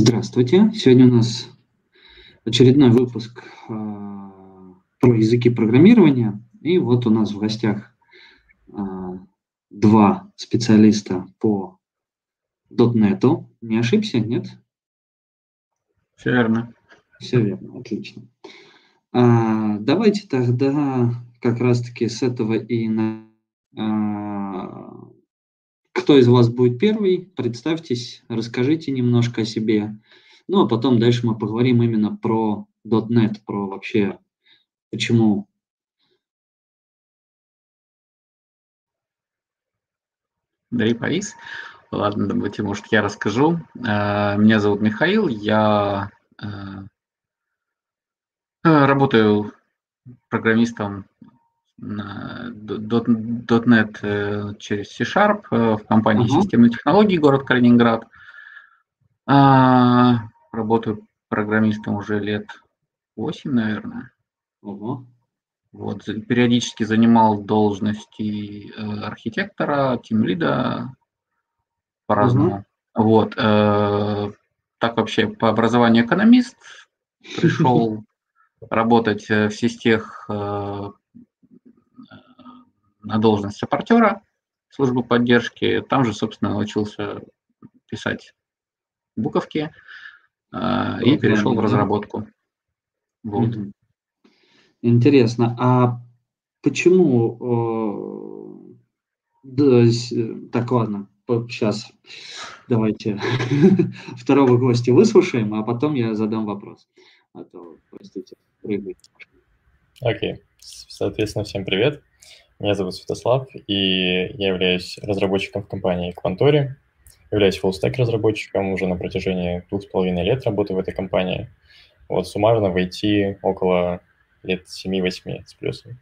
Здравствуйте. Сегодня у нас очередной выпуск э, про языки программирования. И вот у нас в гостях э, два специалиста по .NET. Не ошибся, нет? Все верно. Все верно, отлично. А, давайте тогда как раз-таки с этого и на... А, кто из вас будет первый? Представьтесь, расскажите немножко о себе. Ну, а потом дальше мы поговорим именно про .NET, про вообще почему Андрей Борис. Ладно, давайте, может, я расскажу. Э, меня зовут Михаил, я э, работаю программистом .NET через C-Sharp в компании uh-huh. системной технологии город Калининград. Работаю программистом уже лет 8, наверное. Uh-huh. Вот, периодически занимал должности архитектора, тимлида, по-разному. Угу. Вот. Э, так вообще по образованию экономист. Пришел работать э, в э, на должность саппортера службы поддержки. Там же, собственно, научился писать буковки и перешел в разработку. Вот. Интересно. А почему... Да, так, ладно сейчас давайте второго гостя выслушаем, а потом я задам вопрос. А то, простите, прыгать. Окей. Okay. Соответственно, всем привет. Меня зовут Святослав, и я являюсь разработчиком в компании Quantori. Являюсь full-stack разработчиком, уже на протяжении двух с половиной лет работаю в этой компании. Вот суммарно в IT около лет 7-8 с плюсом.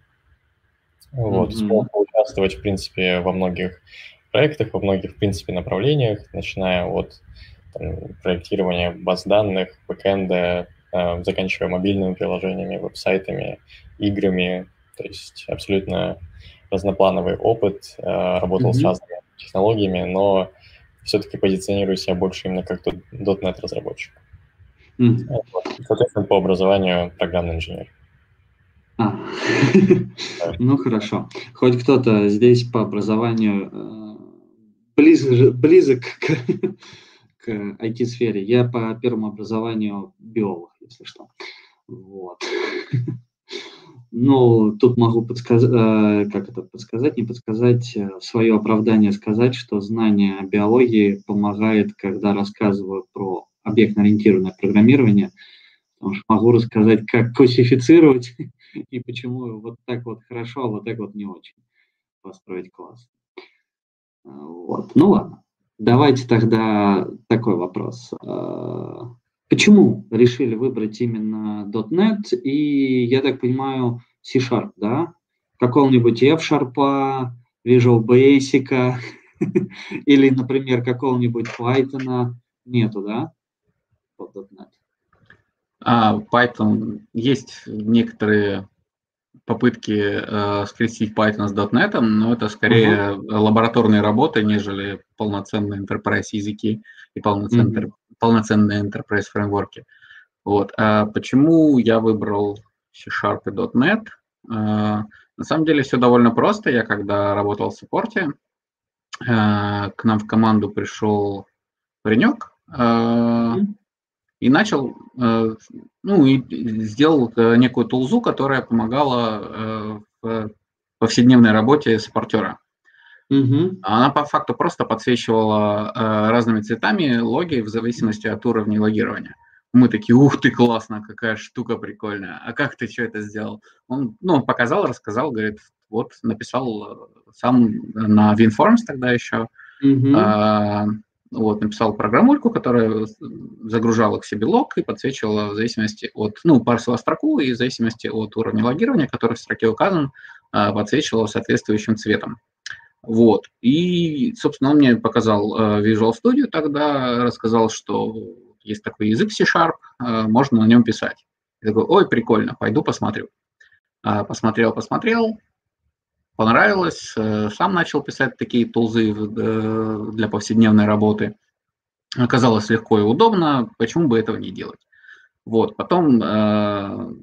Вот, mm-hmm. смог поучаствовать, в принципе, во многих проектах, во многих, в принципе, направлениях, начиная от там, проектирования баз данных, бэкэнда, э, заканчивая мобильными приложениями, веб-сайтами, играми. То есть абсолютно разноплановый опыт, э, работал mm-hmm. с разными технологиями, но все-таки позиционирую себя больше именно как .NET разработчик. Mm-hmm. Вот. Соответственно, по образованию программный инженер. А. ну хорошо. Хоть кто-то здесь по образованию э, близок, близок к, к IT-сфере. Я по первому образованию биолог, если что. Вот. Ну, тут могу подсказать, э, как это подсказать, не подсказать, э, свое оправдание сказать, что знание биологии помогает, когда рассказываю про объектно-ориентированное программирование, потому что могу рассказать, как классифицировать и почему вот так вот хорошо, а вот так вот не очень построить класс. Вот. Ну ладно, давайте тогда такой вопрос. Почему решили выбрать именно .NET и, я так понимаю, C-Sharp, да? Какого-нибудь F-Sharp, Visual Basic или, например, какого-нибудь Python нету, да? А, Python есть некоторые попытки э, скрестить Python с .NET, но это скорее uh-huh. лабораторные работы, нежели полноценные enterprise языки и полноценные, uh-huh. полноценные enterprise фреймворки. Вот. А почему я выбрал C-Sharp и .NET? Э, на самом деле все довольно просто. Я когда работал в саппорте, э, к нам в команду пришел паренек, э, и начал, ну, и сделал некую тулзу, которая помогала в повседневной работе саппортера. Угу. Она по факту просто подсвечивала разными цветами логи в зависимости от уровня логирования. Мы такие, ух ты, классно, какая штука прикольная. А как ты что это сделал? Он, ну, он показал, рассказал, говорит, вот, написал сам на WinForms тогда еще. Угу. Вот, написал программульку, которая загружала к себе лог и подсвечивала в зависимости от, ну, парсила строку и в зависимости от уровня логирования, который в строке указан, а, подсвечивала соответствующим цветом. Вот. И, собственно, он мне показал а, Visual Studio тогда, рассказал, что есть такой язык C-Sharp, а, можно на нем писать. Я такой, ой, прикольно, пойду посмотрю. Посмотрел, посмотрел, понравилось, э, сам начал писать такие тулзы э, для повседневной работы. оказалось легко и удобно, почему бы этого не делать? Вот, потом э,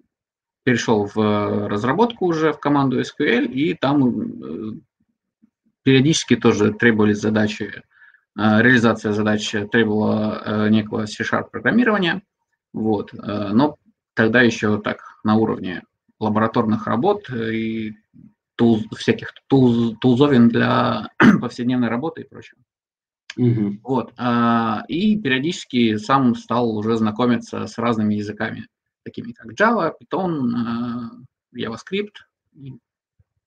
перешел в разработку уже в команду SQL, и там э, периодически тоже требовались задачи, э, реализация задач требовала э, некого C-Sharp программирования, вот, э, но тогда еще так на уровне лабораторных работ и туз, всяких туз, тулзовин для повседневной работы и прочего. Угу. Вот. А, и периодически сам стал уже знакомиться с разными языками, такими как Java, Python, а, JavaScript,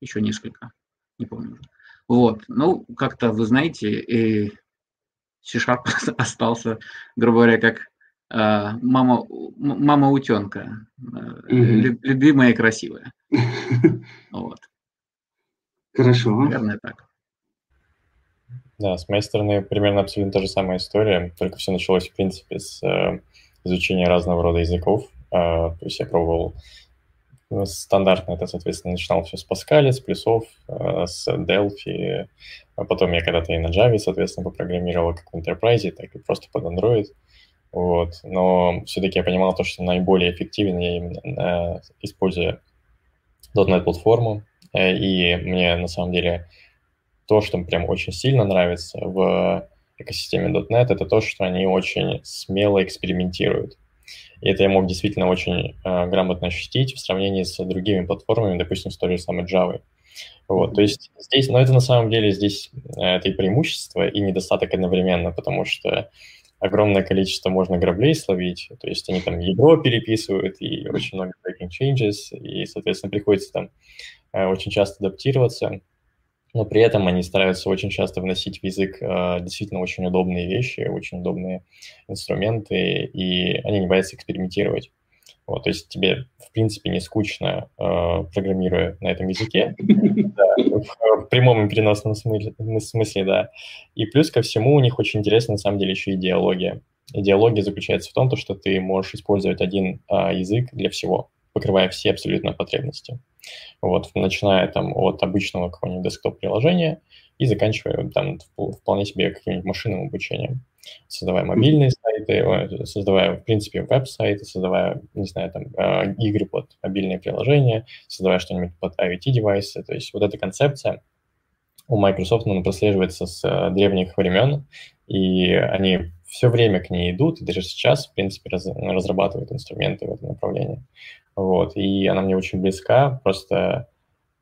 еще несколько, не помню. Вот. Ну, как-то, вы знаете, C-Sharp остался, грубо говоря, как а, мама, мама утенка, угу. любимая и красивая. Вот. Хорошо. Наверное, так. Да, с моей стороны примерно абсолютно та же самая история, только все началось, в принципе, с э, изучения разного рода языков. Э, то есть я пробовал стандартно, это, соответственно, начинал все с Pascal, с плюсов, э, с Delphi, а потом я когда-то и на Java, соответственно, попрограммировал как в Enterprise, так и просто под Android. Вот. Но все-таки я понимал то, что наиболее эффективнее именно э, используя .NET-платформу, э, и мне на самом деле то, что прям очень сильно нравится в экосистеме .NET, это то, что они очень смело экспериментируют. И это я мог действительно очень э, грамотно ощутить в сравнении с другими платформами, допустим, с той же самой Java. Вот, то есть здесь, но это на самом деле здесь э, это и преимущество, и недостаток одновременно, потому что огромное количество можно граблей словить, то есть они там ядро переписывают, и очень много breaking changes, и, соответственно, приходится там э, очень часто адаптироваться но при этом они стараются очень часто вносить в язык э, действительно очень удобные вещи, очень удобные инструменты, и они не боятся экспериментировать. Вот, то есть тебе, в принципе, не скучно, э, программируя на этом языке, в прямом и переносном смысле, да. И плюс ко всему у них очень интересна, на самом деле, еще идеология. Идеология заключается в том, что ты можешь использовать один а, язык для всего, покрывая все абсолютно потребности. Вот, начиная там от обычного какого-нибудь десктоп-приложения и заканчивая там вполне себе каким-нибудь машинным обучением. Создавая мобильные сайты, создавая, в принципе, веб-сайты, создавая, не знаю, там, э, игры под мобильные приложения, создавая что-нибудь под IoT-девайсы. То есть вот эта концепция у Microsoft она прослеживается с э, древних времен, и они все время к ней идут, и даже сейчас, в принципе, раз, разрабатывают инструменты в этом направлении. Вот, и она мне очень близка, просто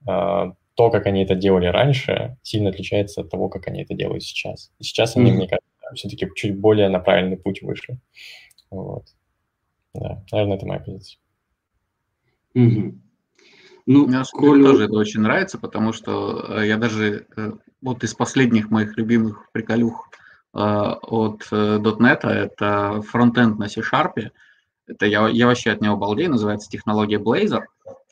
э, то, как они это делали раньше, сильно отличается от того, как они это делают сейчас. И сейчас mm-hmm. они, мне кажется, все-таки чуть более на правильный путь вышли. Вот. Да, наверное, это моя позиция. Mm-hmm. Ну, Мне Колю... тоже это очень нравится, потому что э, я даже э, вот из последних моих любимых приколюх э, от .NET, это фронтенд на C-Sharp, это я, я вообще от него балдею, называется технология Blazor.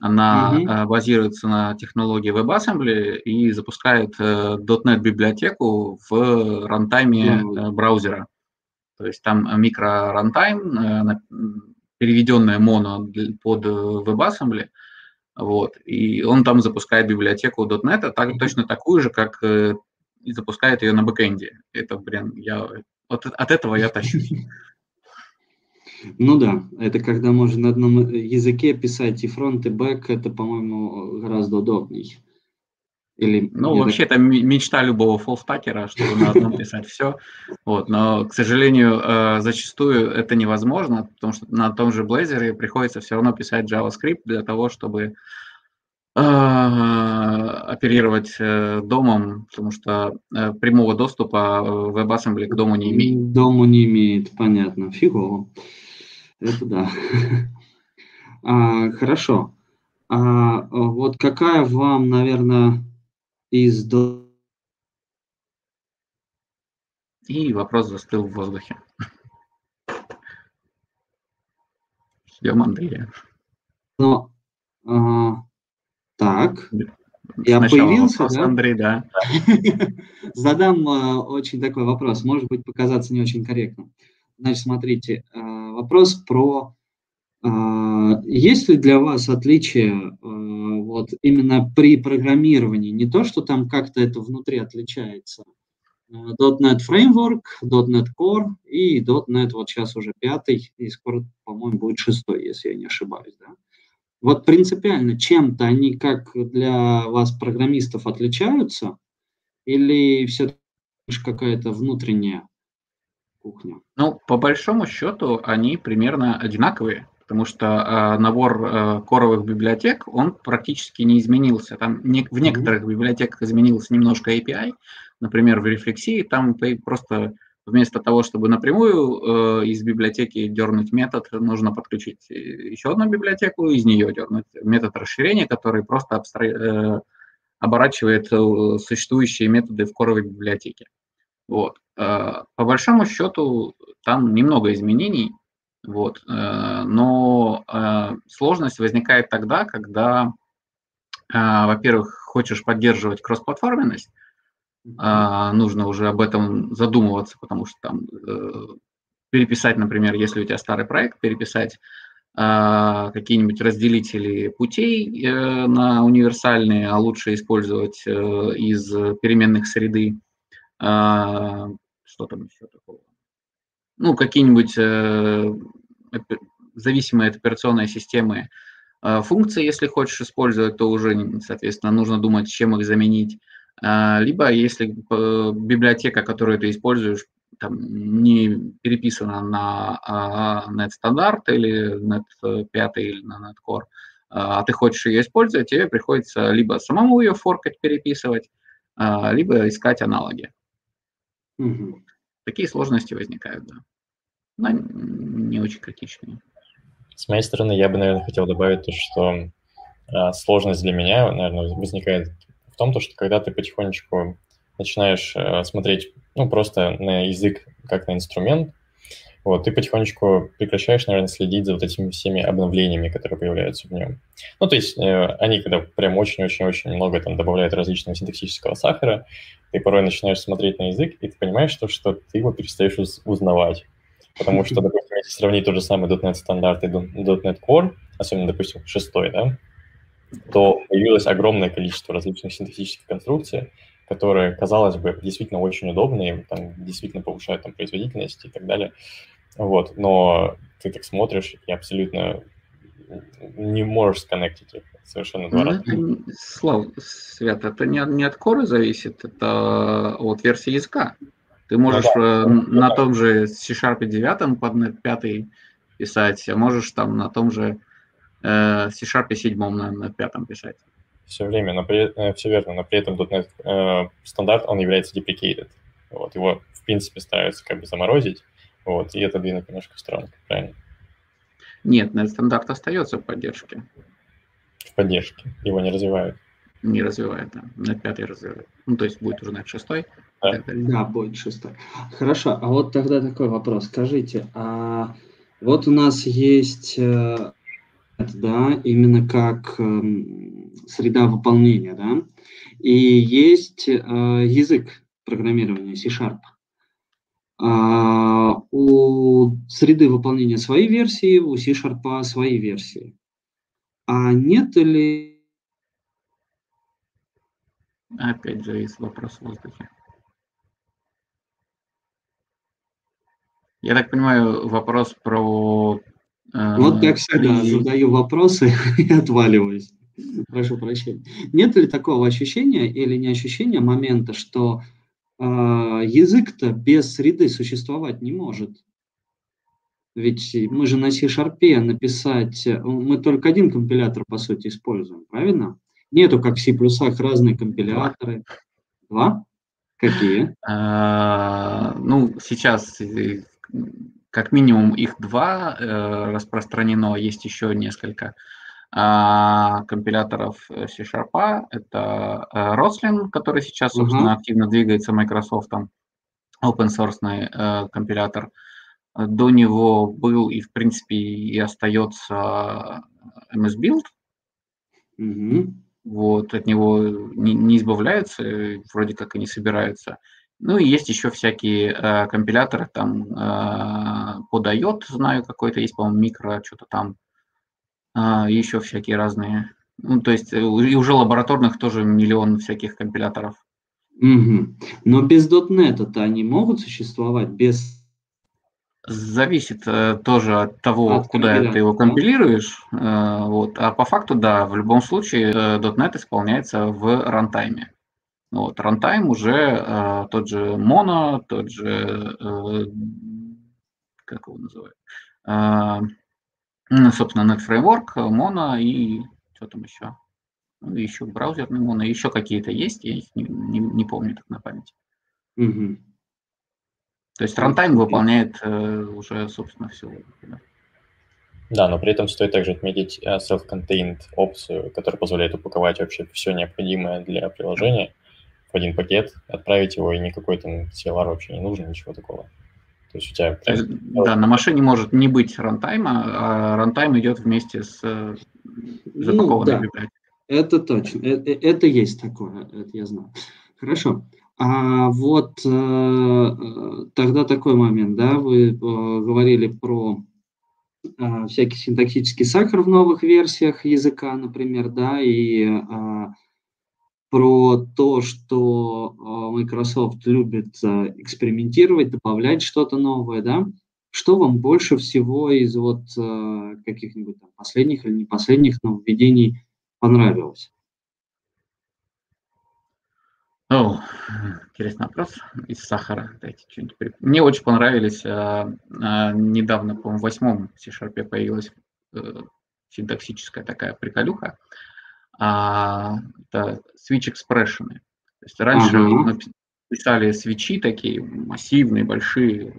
Она mm-hmm. базируется на технологии WebAssembly и запускает э, .NET библиотеку в рантайме mm-hmm. браузера. То есть там микро-рантайм, э, переведенная моно под WebAssembly, вот, и он там запускает библиотеку .NET, так, точно такую же, как и запускает ее на бэкэнде. Это, блин, я, от, от этого я тащусь. Ну да, это когда можно на одном языке писать и фронт, и бэк, это, по-моему, гораздо удобней. Или ну, вообще, это мечта любого фуллстакера, чтобы на одном писать все. Вот, но, к сожалению, э, зачастую это невозможно, потому что на том же Blazor приходится все равно писать JavaScript для того, чтобы э, оперировать э, домом, потому что прямого доступа WebAssembly к дому не имеет. Дому не имеет, понятно, фигово. Это да. А, хорошо. А, вот какая вам, наверное, из... И вопрос застыл в воздухе. Ждем Андрея. Ну, а, так. Я Сначала появился, вопрос, да? Андрей, да. Задам а, очень такой вопрос, может быть, показаться не очень корректным. Значит, смотрите, а, вопрос про а, есть ли для вас отличие а, вот именно при программировании? Не то, что там как-то это внутри отличается. .NET Framework, .NET Core и .NET вот сейчас уже пятый, и скоро, по-моему, будет шестой, если я не ошибаюсь, да. Вот принципиально чем-то они как для вас, программистов, отличаются или все-таки какая-то внутренняя кухня? Ну, по большому счету, они примерно одинаковые, потому что э, набор э, коровых библиотек, он практически не изменился. Там не, в некоторых библиотеках изменился немножко API, например, в рефлексии, там просто вместо того, чтобы напрямую э, из библиотеки дернуть метод, нужно подключить еще одну библиотеку, из нее дернуть метод расширения, который просто абстра... э, оборачивает э, существующие методы в коровой библиотеке. Вот. Э, по большому счету там немного изменений, вот, э, но э, сложность возникает тогда, когда, во-первых, хочешь поддерживать кроссплатформенность, а, нужно уже об этом задумываться, потому что там переписать, например, если у тебя старый проект, переписать э, какие-нибудь разделители путей на универсальные, а лучше использовать из переменных среды. Э, что там еще такого? Ну, какие-нибудь э, зависимые от операционной системы э, функции, если хочешь использовать, то уже, соответственно, нужно думать, чем их заменить. А, либо если библиотека, которую ты используешь, там, не переписана на net стандарт или net 5 или на net core, а ты хочешь ее использовать, тебе приходится либо самому ее форкать, переписывать, а, либо искать аналоги. Угу. Такие сложности возникают, да. Но не очень критичные. С моей стороны, я бы, наверное, хотел добавить то, что а, сложность для меня, наверное, возникает в том, то, что когда ты потихонечку начинаешь э, смотреть, ну, просто на язык как на инструмент, вот, ты потихонечку прекращаешь, наверное, следить за вот этими всеми обновлениями, которые появляются в нем. Ну, то есть э, они, когда прям очень-очень-очень много там добавляют различного синтаксического сахара, ты порой начинаешь смотреть на язык, и ты понимаешь, что, что ты его перестаешь уз- узнавать. Потому что, допустим, если сравнить тот же самый .NET стандарт и .NET Core, особенно, допустим, шестой, да, то появилось огромное количество различных синтетических конструкций, которые, казалось бы, действительно очень удобные, там, действительно повышают там, производительность и так далее. Вот, но ты так смотришь и абсолютно не можешь сконнектить их совершенно два раза. Слав, Свят, это не, не от коры зависит, это от версии языка. Ты можешь ну, да, на да. том же C-Sharp 9 под .NET 5 писать, а можешь там на том же э, C-Sharp 7 на, на пятом писать. Все время, но при, э, все верно, но при этом .NET э, стандарт, он является deprecated. Вот, его, в принципе, стараются как бы заморозить, вот, и это двинуть немножко в сторону, правильно? Нет, .NET стандарт остается в поддержке. В поддержке, его не развивают. Не развивает, да. .NET 5 развивает. Ну, то есть будет уже .NET 6. Да. да, будет 6. Хорошо, а вот тогда такой вопрос. Скажите, а вот у нас есть э, да, именно как э, среда выполнения, да, и есть э, язык программирования C-Sharp. А, у среды выполнения свои версии, у C-Sharp свои версии. А нет ли... Опять же, есть вопрос в воздухе. Я так понимаю, вопрос про вот как всегда, задаю вопросы и отваливаюсь. Прошу прощения. Нет ли такого ощущения или не ощущения момента, что э, язык-то без среды существовать не может? Ведь мы же на C-Sharp написать, мы только один компилятор, по сути, используем, правильно? Нету, как в C++ разные компиляторы. Два? Какие? А, ну, сейчас э, как минимум их два э, распространено, есть еще несколько а, компиляторов C-Sharp. Это э, Roslyn, который сейчас, собственно, uh-huh. активно двигается Microsoft, open source э, компилятор. До него был и, в принципе, и остается MS Build. Uh-huh. Вот, от него не, не избавляются, вроде как и не собираются. Ну и есть еще всякие э, компиляторы, там э, подает, знаю, какой-то есть, по-моему, микро, что-то там, э, еще всякие разные. Ну, то есть э, и уже лабораторных тоже миллион всяких компиляторов. Угу. Но без .NET-то они могут существовать без Зависит э, тоже от того, от куда ты его компилируешь. Э, вот. А по факту, да, в любом случае э, .NET исполняется в рантайме. Вот. Рантайм уже э, тот же Mono, тот же, э, как его называют, э, собственно, Net Framework, Mono и что там еще? Ну, еще браузерный Mono, еще какие-то есть, я их не, не, не помню так на память. Угу. То есть рантайм выполняет э, уже, собственно, все. Да. да, но при этом стоит также отметить э, self-contained опцию, которая позволяет упаковать вообще все необходимое для приложения в один пакет, отправить его, и никакой там CLR вообще не нужен, ничего такого. То есть у тебя... Есть, да, на машине может не быть рантайма, а рантайм идет вместе с э, запакованной ну, да. Это точно, это, это есть такое, это я знаю. Хорошо. А вот э, э, тогда такой момент, да, вы э, говорили про э, всякий синтаксический сахар в новых версиях языка, например, да, и э, про то, что э, Microsoft любит э, экспериментировать, добавлять что-то новое, да. Что вам больше всего из вот э, каких-нибудь там последних или не последних нововведений понравилось? О, интересный вопрос из сахара. Дайте что-нибудь. Мне очень понравились. А, а, недавно, по-моему, в восьмом C-Sharp появилась а, синтаксическая такая приколюха. А, это switch expression. То есть раньше uh-huh. писали свечи такие массивные, большие,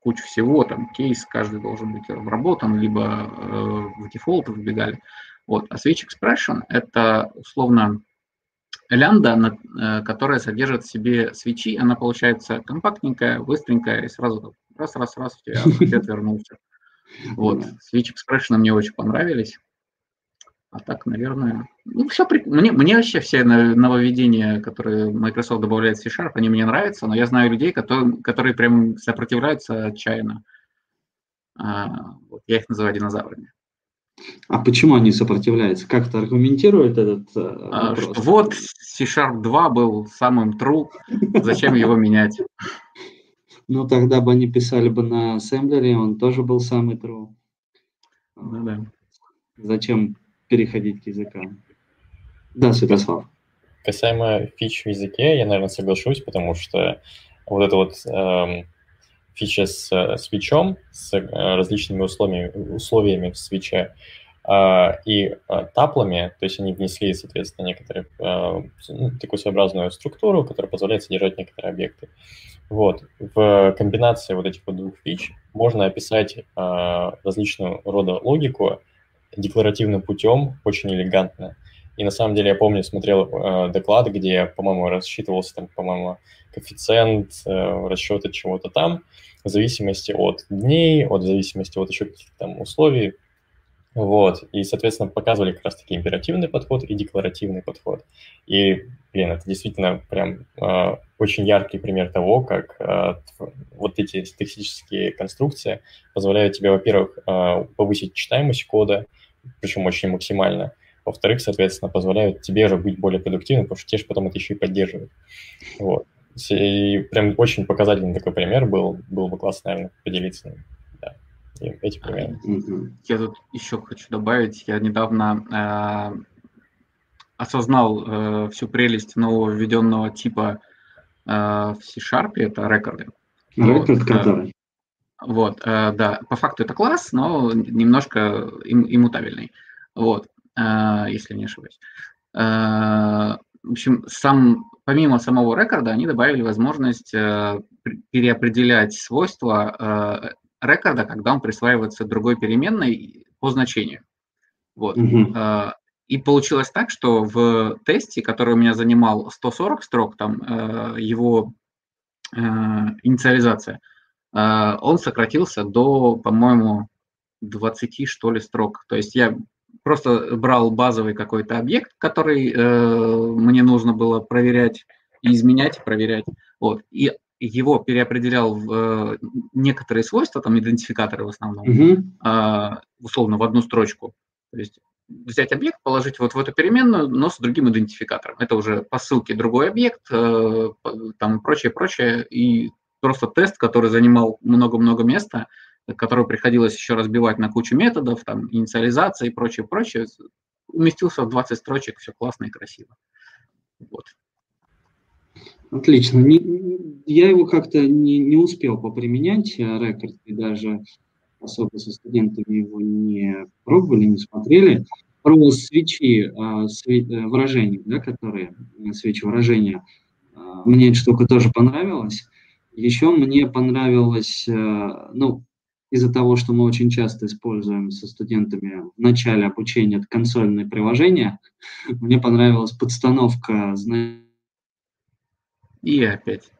куча всего, там кейс каждый должен быть обработан, либо э, в дефолт выбегали. Вот. А switch expression это условно лямбда, э, которая содержит в себе свечи, она получается компактненькая, быстренькая, и сразу раз-раз-раз у тебя ответ вернулся. Вот, Switch Expression мне очень понравились. А так, наверное, ну, все при... мне, мне вообще все нововведения, которые Microsoft добавляет в C-Sharp, они мне нравятся, но я знаю людей, которые, которые прям сопротивляются отчаянно. А, вот, я их называю динозаврами. А почему они сопротивляются? Как-то аргументируют этот э, а, вопрос? А, вот C-Sharp 2 был самым true, зачем его менять? Ну, тогда бы они писали бы на ассемблере, он тоже был самый true. Ну, да. Зачем переходить к языкам? Да, Святослав. Касаемо фич в языке, я, наверное, соглашусь, потому что вот это вот эм, фича с э, свечом, с э, различными условиями, условиями в свече а, и а, таплами, то есть они внесли, соответственно, некоторые, а, ну, такую своеобразную структуру, которая позволяет содержать некоторые объекты. Вот. В комбинации вот этих вот двух фич можно описать различного рода логику декларативным путем, очень элегантно. И на самом деле я помню, смотрел э, доклад, где, по-моему, рассчитывался там, по-моему, коэффициент э, расчета чего-то там, в зависимости от дней, от зависимости от еще каких-то там условий. Вот, и, соответственно, показывали как раз-таки императивный подход и декларативный подход. И, блин, это действительно прям э, очень яркий пример того, как э, вот эти синтаксические конструкции позволяют тебе, во-первых, э, повысить читаемость кода, причем очень максимально, во-вторых, соответственно, позволяют тебе же быть более продуктивным, потому что те же потом это еще и поддерживают. Вот. И прям очень показательный такой пример был. Было бы классно, наверное, поделиться. Эти примеры. Я тут еще хочу добавить. Я недавно э, осознал э, всю прелесть нового введенного типа э, в C-Sharp. Это рекорды. Рекорд, вот, который. Вот, э, да, по факту это класс, но немножко им, иммутабельный. Вот, э, если не ошибаюсь. Э, в общем, сам помимо самого рекорда, они добавили возможность э, переопределять свойства э, рекорда, когда он присваивается другой переменной по значению. Вот. Mm-hmm. И получилось так, что в тесте, который у меня занимал 140 строк, там его инициализация, он сократился до, по-моему, 20, что ли, строк. То есть я просто брал базовый какой-то объект, который э, мне нужно было проверять и изменять, проверять. Вот. И его переопределял в э, некоторые свойства, там идентификаторы в основном, mm-hmm. э, условно в одну строчку. То есть взять объект, положить вот в эту переменную, но с другим идентификатором. Это уже по ссылке другой объект, э, там прочее, прочее, и просто тест, который занимал много-много места, который приходилось еще разбивать на кучу методов, там, инициализация и прочее, прочее, уместился в 20 строчек, все классно и красиво. Вот. Отлично. Не, я его как-то не, не успел поприменять, э, рекорд, и даже особо со студентами его не пробовали, не смотрели. Про свечи, э, све, э, выражения, да, которые, свечи выражения, мне эта штука тоже понравилась. Еще мне понравилось, ну, из-за того, что мы очень часто используем со студентами в начале обучения консольные приложения, мне понравилась подстановка и опять.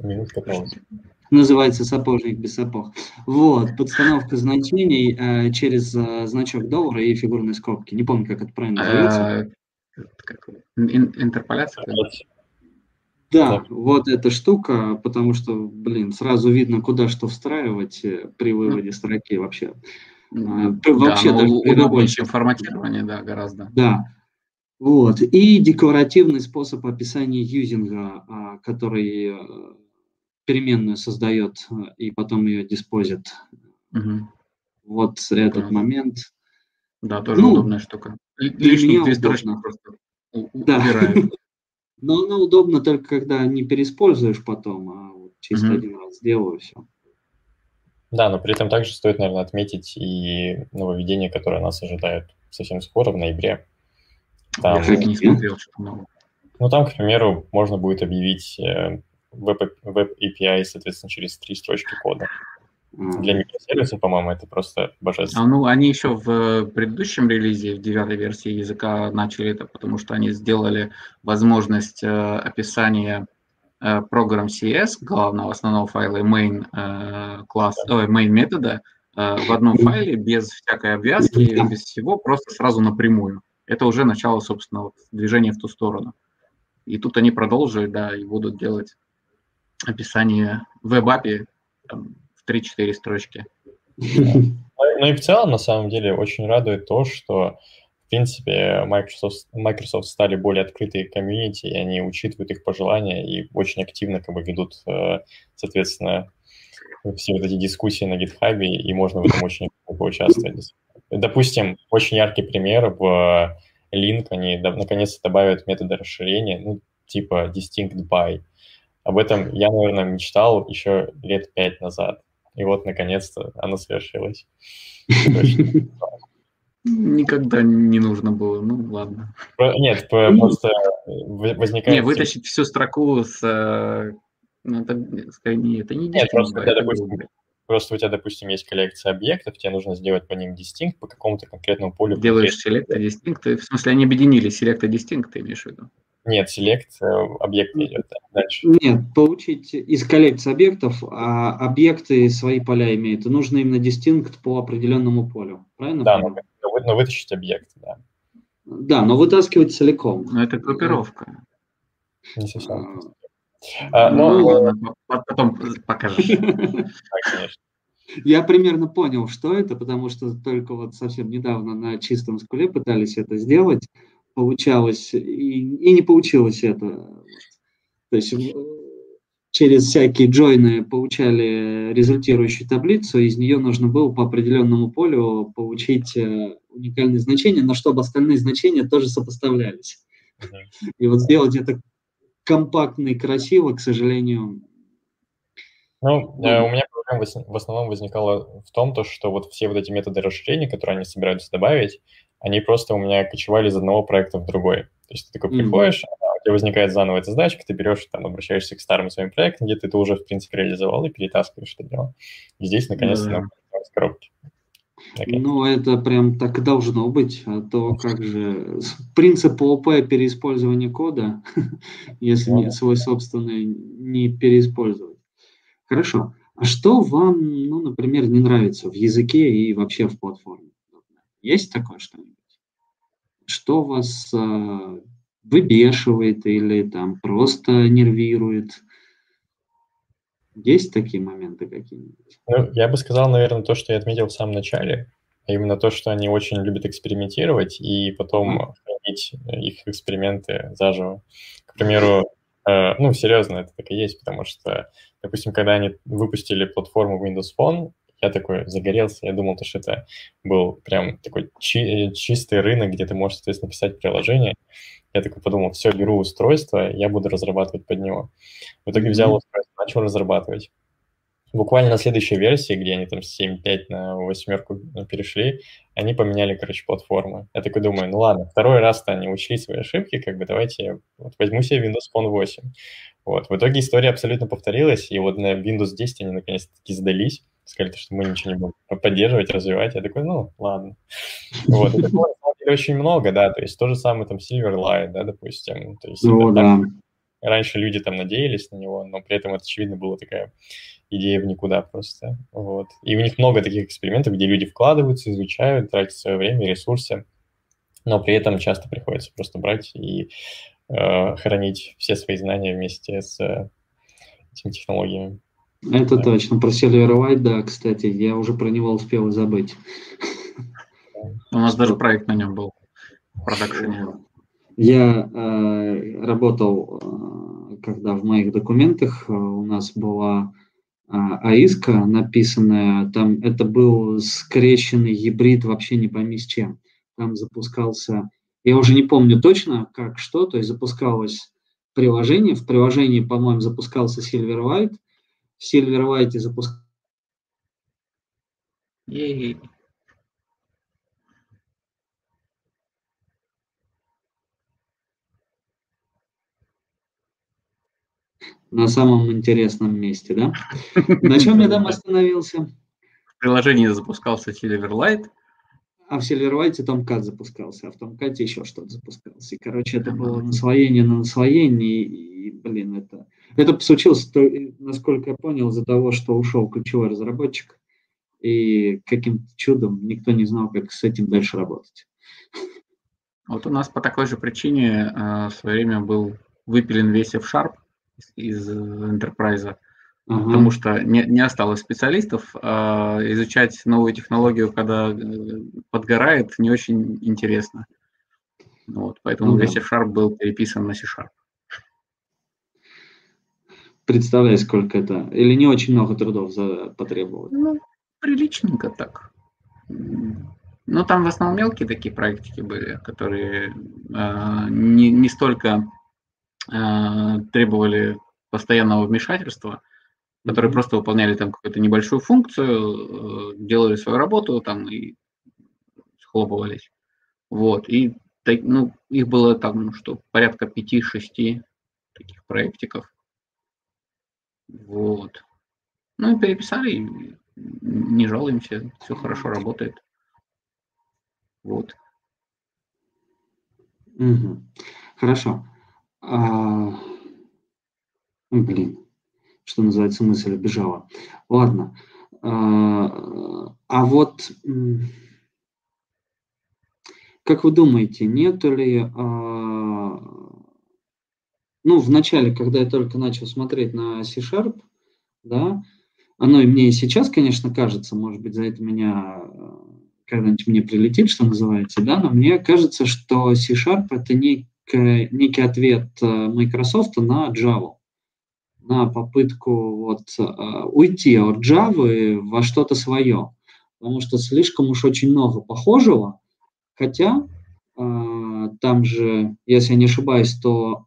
Минутка паузы. Называется сапожник без сапог. Вот, подстановка значений э, через э, значок доллара и фигурные скобки. Не помню, как это правильно называется. А, как, интерполяция? Да, так. вот эта штука, потому что, блин, сразу видно, куда что встраивать э, при выводе ну, строки вообще. Вообще да, даже удобнее, чем форматирование, да, гораздо. Да. Вот. И декоративный способ описания юзинга, а, который э, переменную создает э, и потом ее диспозит. Угу. Вот этот да. момент. Да, тоже ну, удобная штука. Лишние две строчки просто да. убирают. Но она удобна только когда не переиспользуешь потом, а вот чисто угу. один раз сделаю все. Да, но при этом также стоит, наверное, отметить и нововведение, которое нас ожидает совсем скоро, в ноябре. Там, Я не смотрел, что Ну, там, к примеру, можно будет объявить э, веб, веб API, соответственно, через три строчки кода. Для микросервиса, по-моему, это просто божественно. А, ну, они еще в предыдущем релизе, в девятой версии языка начали это, потому что они сделали возможность э, описания Э, программ CS, главного основного файла и main э, класс, ой, main метода э, в одном файле без всякой обвязки, без всего, просто сразу напрямую. Это уже начало, собственно, вот, движения в ту сторону. И тут они продолжили, да, и будут делать описание в веб-апе в 3-4 строчки. Ну и в целом, на самом деле, очень радует то, что принципе, Microsoft, Microsoft стали более открытые комьюнити, и они учитывают их пожелания и очень активно как бы ведут, э, соответственно, все вот эти дискуссии на GitHub, и можно в этом очень поучаствовать. Допустим, очень яркий пример в Link, они наконец-то добавят методы расширения, ну, типа distinct by. Об этом я, наверное, мечтал еще лет пять назад. И вот, наконец-то, оно свершилось. Никогда не нужно было, ну ладно. Нет, просто возникает... Не, вытащить всю строку с... Э, ну, это, не, это не Нет, просто, да, допустим, просто у тебя, допустим, есть коллекция объектов, тебе нужно сделать по ним дистинкт по какому-то конкретному полю. Делаешь селект и дистинкт, в смысле они объединили селект и дистинкт, ты имеешь в виду? Нет, селект э, объект идет дальше. Нет, получить из коллекции объектов, а объекты свои поля имеют. И нужно именно дистинкт по определенному полю. Правильно? Да, но, но вытащить объект, да. Да, но вытаскивать целиком. Но это группировка. Не совсем. А, а, но... Ну, ладно, потом покажешь. Я примерно понял, что это, потому что только вот совсем недавно на чистом скуле пытались это сделать получалось, и, и не получилось это. То есть через всякие джойны получали результирующую таблицу, из нее нужно было по определенному полю получить э, уникальные значения, но чтобы остальные значения тоже сопоставлялись. И вот сделать это компактно и красиво, к сожалению. Ну, ну э, у меня проблема в основном возникала в том, то, что вот все вот эти методы расширения, которые они собираются добавить, они просто у меня кочевали из одного проекта в другой. То есть ты такой mm-hmm. приходишь, а у тебя возникает заново эта задачка, ты берешь, там, обращаешься к старым своим проектам, где ты это уже, в принципе, реализовал и перетаскиваешь это дело. И здесь, наконец-то, mm-hmm. из коробки. Okay. Ну, это прям так и должно быть, а то как же принцип ОП переиспользования кода, если не свой собственный не переиспользовать. Хорошо. А что вам, ну, например, не нравится в языке и вообще в платформе? Есть такое что-нибудь? Что вас э, выбешивает или там просто нервирует? Есть такие моменты какие-нибудь? Ну, я бы сказал, наверное, то, что я отметил в самом начале. а именно то, что они очень любят экспериментировать и потом хранить их эксперименты заживо. К примеру, э, ну, серьезно, это так и есть, потому что, допустим, когда они выпустили платформу Windows Phone, я такой загорелся, я думал, что это был прям такой чи- чистый рынок, где ты можешь, соответственно, писать приложение. Я такой подумал, все, беру устройство, я буду разрабатывать под него. В итоге взял устройство, начал разрабатывать. Буквально на следующей версии, где они там с 7.5 на восьмерку перешли, они поменяли, короче, платформы. Я такой думаю, ну ладно, второй раз-то они учли свои ошибки, как бы давайте я вот возьму себе Windows Phone 8. Вот. В итоге история абсолютно повторилась, и вот на Windows 10 они наконец-таки сдались сказали, что мы ничего не будем поддерживать, развивать. Я такой, ну, ладно. Вот, и такого, очень много, да, то есть то же самое там Silverlight, да, допустим. То есть ну, да. там, раньше люди там надеялись на него, но при этом это, очевидно, была такая идея в никуда просто. Вот. И у них много таких экспериментов, где люди вкладываются, изучают, тратят свое время, ресурсы, но при этом часто приходится просто брать и э, хранить все свои знания вместе с э, этими технологиями. Это да. точно. Про Silverlight, да, кстати, я уже про него успел забыть. У нас даже проект на нем был в продакшене. Я э, работал, э, когда в моих документах э, у нас была э, АИСКа написанная, там это был скрещенный гибрид вообще не пойми с чем. Там запускался, я уже не помню точно как что, то есть запускалось приложение, в приложении, по-моему, запускался Silverlight, в Silverlight запускался на самом интересном месте, да? На чем я там остановился? В приложении запускался Silverlight. А в Silverlight Tomcat запускался, а в Tomcat еще что-то запускалось. И, короче, это было наслоение на наслоение, и, блин, это... Это случилось, насколько я понял, из-за того, что ушел ключевой разработчик, и каким-то чудом никто не знал, как с этим дальше работать. Вот у нас по такой же причине э, в свое время был выпилен весь F-Sharp, из enterprise, uh-huh. потому что не, не осталось специалистов, а изучать новую технологию, когда э, подгорает, не очень интересно. Вот, поэтому uh-huh. весь C-Sharp был переписан на C-Sharp. Представляю, сколько это. Или не очень много трудов за, потребовалось? Ну, приличненько так. Но там в основном мелкие такие проектики были, которые э, не, не столько Э, требовали постоянного вмешательства, которые просто выполняли там какую-то небольшую функцию, э, делали свою работу там и схлопывались. Вот. И ну, их было там, ну, что, порядка пяти-шести таких проектиков. Вот. Ну и переписали, не жалуемся, все хорошо работает. Вот. Угу. Хорошо. А, блин, что называется, мысль убежала. Ладно. А, а вот, как вы думаете, нету ли, а, ну, в начале, когда я только начал смотреть на C-Sharp, да, оно и мне и сейчас, конечно, кажется, может быть, за это меня когда-нибудь мне прилетит, что называется, да, но мне кажется, что C-Sharp это не некий ответ э, Microsoft на Java, на попытку вот, э, уйти от Java во что-то свое, потому что слишком уж очень много похожего, хотя э, там же, если я не ошибаюсь, то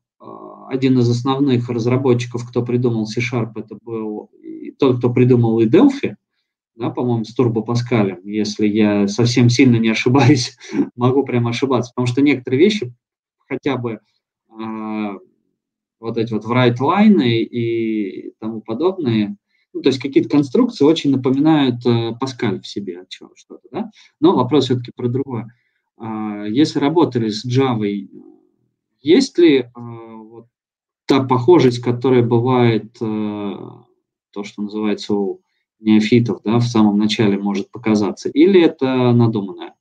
один из основных разработчиков, кто придумал C-Sharp, это был тот, кто придумал и Delphi, да, по-моему, с Turbo Pascal, если я совсем сильно не ошибаюсь, могу прямо ошибаться, потому что некоторые вещи хотя бы э, вот эти вот write лайны и тому подобное, ну, то есть какие-то конструкции очень напоминают э, Паскаль в себе что-то, да? Но вопрос все-таки про другое. Э, если работали с Java, есть ли э, та похожесть, которая бывает, э, то, что называется у неофитов, да, в самом начале может показаться, или это надуманное?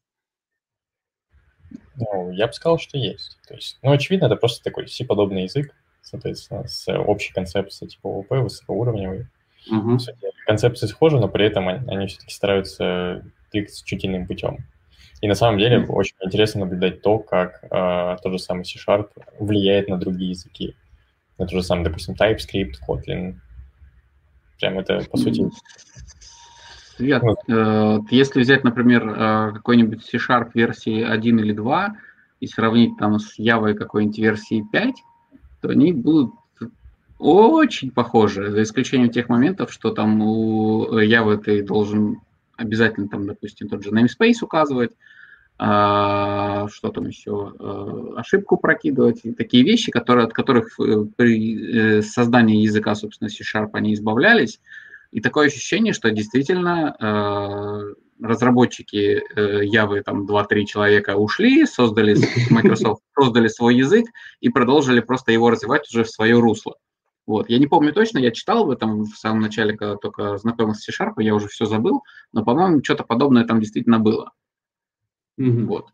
Ну, я бы сказал, что есть. То есть, ну, очевидно, это просто такой C-подобный язык, соответственно, с общей концепцией типа ООП, высокоуровневой. Uh-huh. Концепции схожи, но при этом они, они все-таки стараются двигаться чуть иным путем. И на самом деле очень интересно наблюдать то, как э, тот же самый C-Sharp влияет на другие языки. На тот же самый, допустим, TypeScript, Kotlin. Прям это, по сути... Свет, ну, э, если взять, например, э, какой-нибудь C-Sharp версии 1 или 2 и сравнить там с Java какой-нибудь версии 5, то они будут очень похожи, за исключением тех моментов, что там у Java ты должен обязательно там, допустим, тот же namespace указывать, что там еще, а, ошибку прокидывать, и такие вещи, которые, от которых э, при э, создании языка, собственно, C-Sharp они избавлялись. И такое ощущение, что действительно а, разработчики э, Java, там 2-3 человека ушли, создали, Microsoft создали свой язык и продолжили просто его развивать уже в свое русло. Вот. Я не помню точно, я читал в этом в самом начале, когда только знакомился с C-Sharp, я уже все забыл, но, по-моему, что-то подобное там действительно было. Угу. Вот.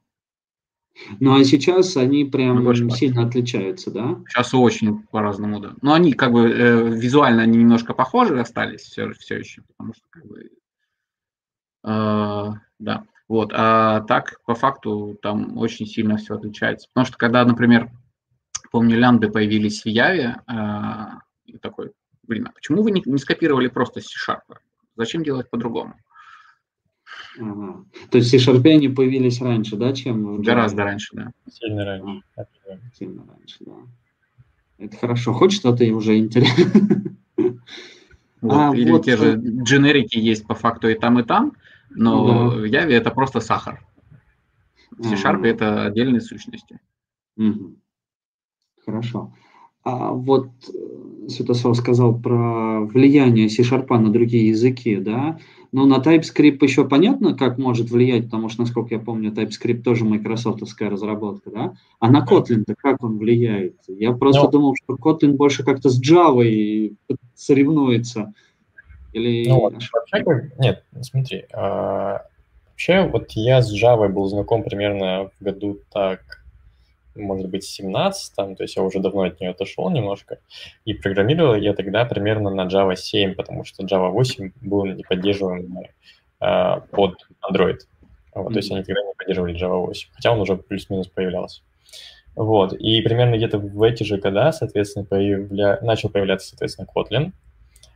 Ну а сейчас они прям ну, сильно отличаются, да? Сейчас очень по-разному, да. Но они как бы э, визуально они немножко похожи остались все, все еще, потому что как бы э, да. Вот. А так по факту там очень сильно все отличается. Потому что когда, например, помню, лямбды появились в Яве, э, такой, блин, а почему вы не, не скопировали просто C-Sharp? Зачем делать по-другому? Ага. То есть C-Sharp они появились раньше, да, чем... Гораздо раньше, да. Сильно раньше. А, сильно раньше, да. Это хорошо. Хоть что-то уже интересно. Вот, а, или вот, те же дженерики есть по факту и там, и там, но да. в Яве это просто сахар. В C-Sharp а, это отдельные сущности. Угу. Хорошо. А вот э, Святослав сказал про влияние C-Sharp на другие языки, да? Но на TypeScript еще понятно, как может влиять, потому что, насколько я помню, TypeScript тоже майкрософтовская разработка, да? А на Kotlin-то как он влияет? Я просто. Ну. думал, что Kotlin больше как-то с Java соревнуется. Или... Ну, вообще, нет, смотри, а, вообще вот я с Java был знаком примерно в году так может быть, 17 там, то есть я уже давно от нее отошел немножко, и программировал я тогда примерно на Java 7, потому что Java 8 был не поддерживаем э, под Android. Вот, mm-hmm. То есть они тогда не поддерживали Java 8, хотя он уже плюс-минус появлялся. Вот, и примерно где-то в эти же года, соответственно, появля... начал появляться, соответственно, Kotlin,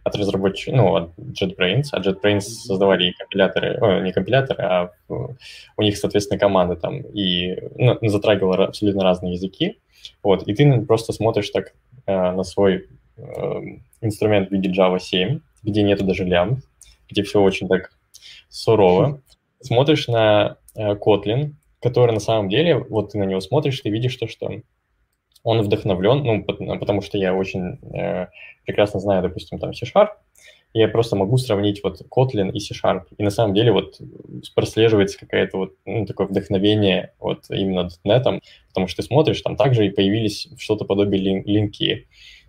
от разработчиков, ну, от JetBrains. А JetBrains создавали компиляторы, о, не компиляторы, а у них, соответственно, команда там и ну, затрагивала абсолютно разные языки. Вот, и ты просто смотришь так э, на свой э, инструмент в виде Java 7, где нету даже лям, где все очень так сурово. Смотришь на э, Kotlin, который на самом деле, вот ты на него смотришь, ты видишь то, что он вдохновлен, ну, потому что я очень э, прекрасно знаю, допустим, там C-Sharp, я просто могу сравнить вот Kotlin и C-Sharp. И на самом деле вот прослеживается какое-то вот ну, такое вдохновение вот именно .NET, потому что ты смотришь, там также и появились что-то подобие лин- линки,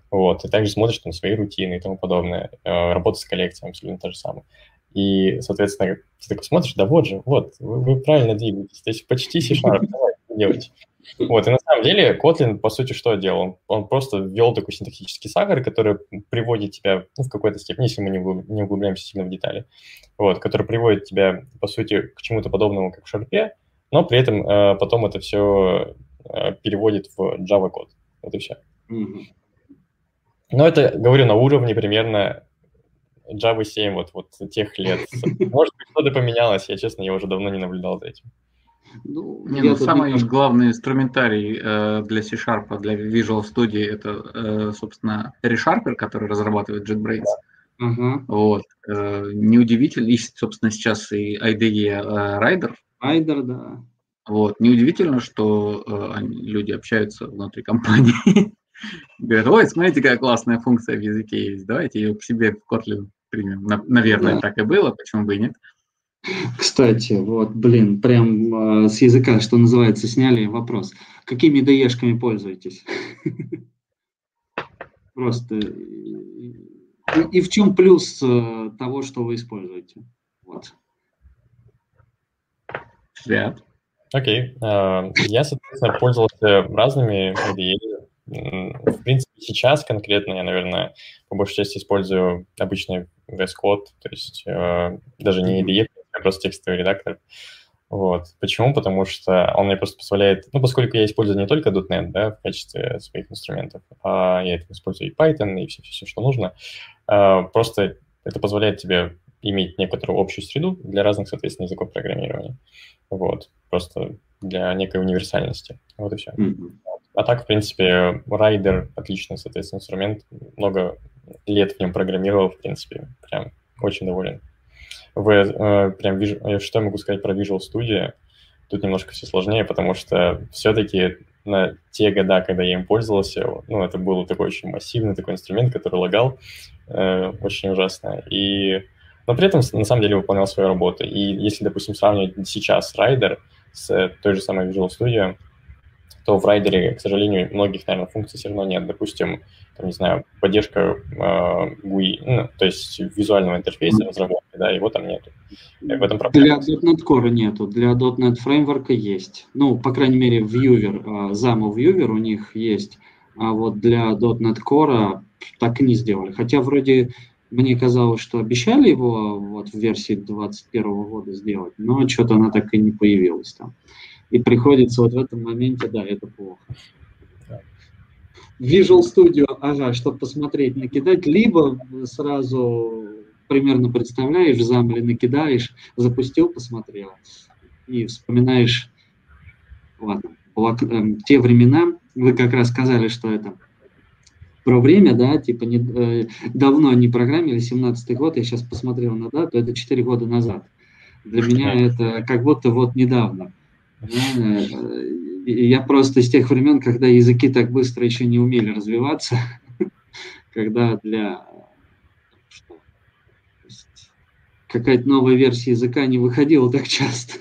вот, и также смотришь там свои рутины и тому подобное. Э, работа с коллекцией абсолютно то же самое. И, соответственно, ты такой смотришь, да вот же, вот, вы, вы правильно двигаетесь, то есть почти C-Sharp, давайте делайте. Вот, и на самом деле Kotlin, по сути, что делал? Он, просто ввел такой синтаксический сахар, который приводит тебя, ну, в какой-то степени, если мы не, углубляемся сильно в детали, вот, который приводит тебя, по сути, к чему-то подобному, как в шарпе, но при этом э, потом это все э, переводит в Java код. Вот и все. Mm-hmm. Но это, говорю, на уровне примерно Java 7 вот, вот тех лет. Может быть, что-то поменялось, я, честно, я уже давно не наблюдал за этим. Ну, не, ну, самый немножко... главный инструментарий э, для C-Sharp, для Visual Studio, это, э, собственно, ReSharper, который разрабатывает JetBrains. Uh-huh. Вот. Э, неудивительно, и, собственно, сейчас и IDE э, Rider. Rider, да. Вот. Неудивительно, что э, люди общаются внутри компании. Говорят, ой, смотрите, какая классная функция в языке есть, давайте ее к себе в Kotlin примем. Наверное, да. так и было, почему бы и нет. Кстати, вот, блин, прям э, с языка, что называется, сняли вопрос. Какими ide пользуетесь? Просто. И, в чем плюс э, того, что вы используете? Вот. Свят. Окей. Okay. Я, соответственно, пользовался разными IDE. В принципе, сейчас конкретно я, наверное, по большей части использую обычный VS Code, то есть э, даже не IDE, просто текстовый редактор. Вот. Почему? Потому что он мне просто позволяет, ну, поскольку я использую не только .NET, да, в качестве своих инструментов, а я это использую и Python, и все, все, что нужно, а, просто это позволяет тебе иметь некоторую общую среду для разных, соответственно, языков программирования. Вот. Просто для некой универсальности. Вот и все. Mm-hmm. А так, в принципе, Rider отличный, соответственно, инструмент. Много лет в нем программировал, в принципе, прям очень доволен. В, э, прям вижу, э, что я могу сказать про Visual Studio? Тут немножко все сложнее, потому что все-таки на те года, когда я им пользовался, ну, это был такой очень массивный такой инструмент, который лагал э, очень ужасно. И, но при этом, на самом деле, выполнял свою работу. И если, допустим, сравнивать сейчас Rider с той же самой Visual Studio, то в райдере, к сожалению, многих, наверное, функций все равно нет. Допустим, там, не знаю, поддержка э, GUI, ну, то есть визуального интерфейса разработки, да, его там нету. В этом проблема. Для .NET Core нету, для .NET Framework есть. Ну, по крайней мере, Viewer, э, ZAML Viewer у них есть, а вот для .NET Core так и не сделали. Хотя вроде мне казалось, что обещали его вот в версии 2021 года сделать, но что-то она так и не появилась там. И приходится вот в этом моменте, да, это плохо. Visual Studio, ага, чтобы посмотреть, накидать, либо сразу примерно представляешь, в замле накидаешь, запустил, посмотрел, и вспоминаешь, ладно, э, те времена, вы как раз сказали, что это про время, да, типа не, э, давно не программили, 17-й год, я сейчас посмотрел на дату, это 4 года назад. Для меня это как будто вот недавно. Э, я просто с тех времен, когда языки так быстро еще не умели развиваться, когда для какая-то новая версия языка не выходила так часто.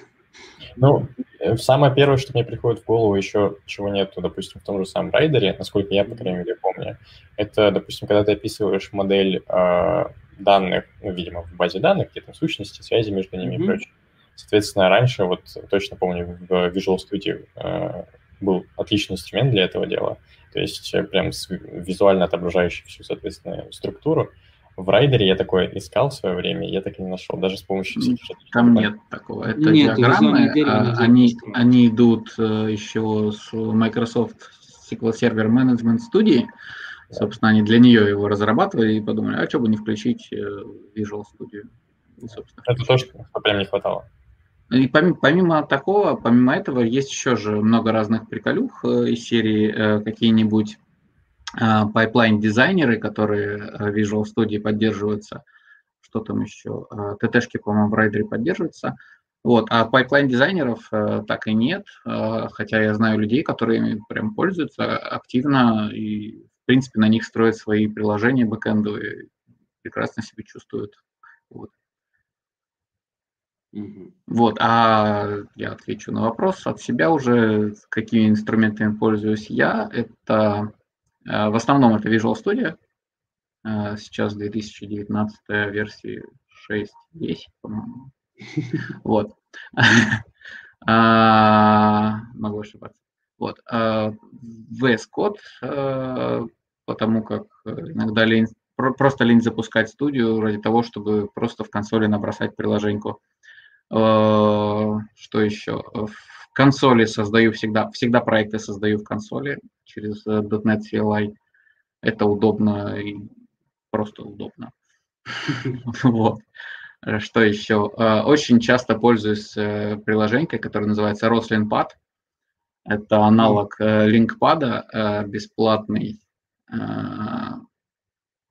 Ну, э, самое первое, что мне приходит в голову, еще чего нету, допустим, в том же самом райдере, насколько я, по крайней мере, помню, это, допустим, когда ты описываешь модель э, данных, ну, видимо, в базе данных, где там сущности, связи между ними mm-hmm. и прочее. Соответственно, раньше, вот точно помню, в Visual Studio э, был отличный инструмент для этого дела, то есть э, прям с, визуально отображающий всю, соответственно, структуру. В райдере я такое искал в свое время, я так и не нашел, даже с помощью всяких... Там нет такого. Это нет, диаграммы, а, они, они идут э, еще с Microsoft SQL Server Management Studio. Собственно, они для нее его разрабатывали и подумали, а что бы не включить Visual Studio. И, Это то, что прям не хватало. И помимо, помимо такого, помимо этого, есть еще же много разных приколюх э, из серии э, какие-нибудь пайплайн-дизайнеры, которые э, Visual Studio поддерживаются, что там еще, TT шки, по-моему, в Rider е поддерживаются. Вот, а пайплайн-дизайнеров так и нет, хотя я знаю людей, которые ими прям пользуются активно и, в принципе, на них строят свои приложения бэкэндовые, прекрасно себя чувствуют. Вот. Вот, а я отвечу на вопрос от себя уже, какими инструментами пользуюсь я. Это э, в основном это Visual Studio. Э, сейчас 2019 версии 6.10, по-моему. Вот. А, могу ошибаться. Вот. А, VS Code, э, потому как иногда лень, просто лень запускать студию ради того, чтобы просто в консоли набросать приложеньку. Э, что еще? В консоли создаю всегда, всегда проекты создаю в консоли через э, .NET CLI. Это удобно и просто удобно. Вот. Что еще? Э, очень часто пользуюсь приложением, которое называется RoslinPad. Это аналог LinkPad, бесплатный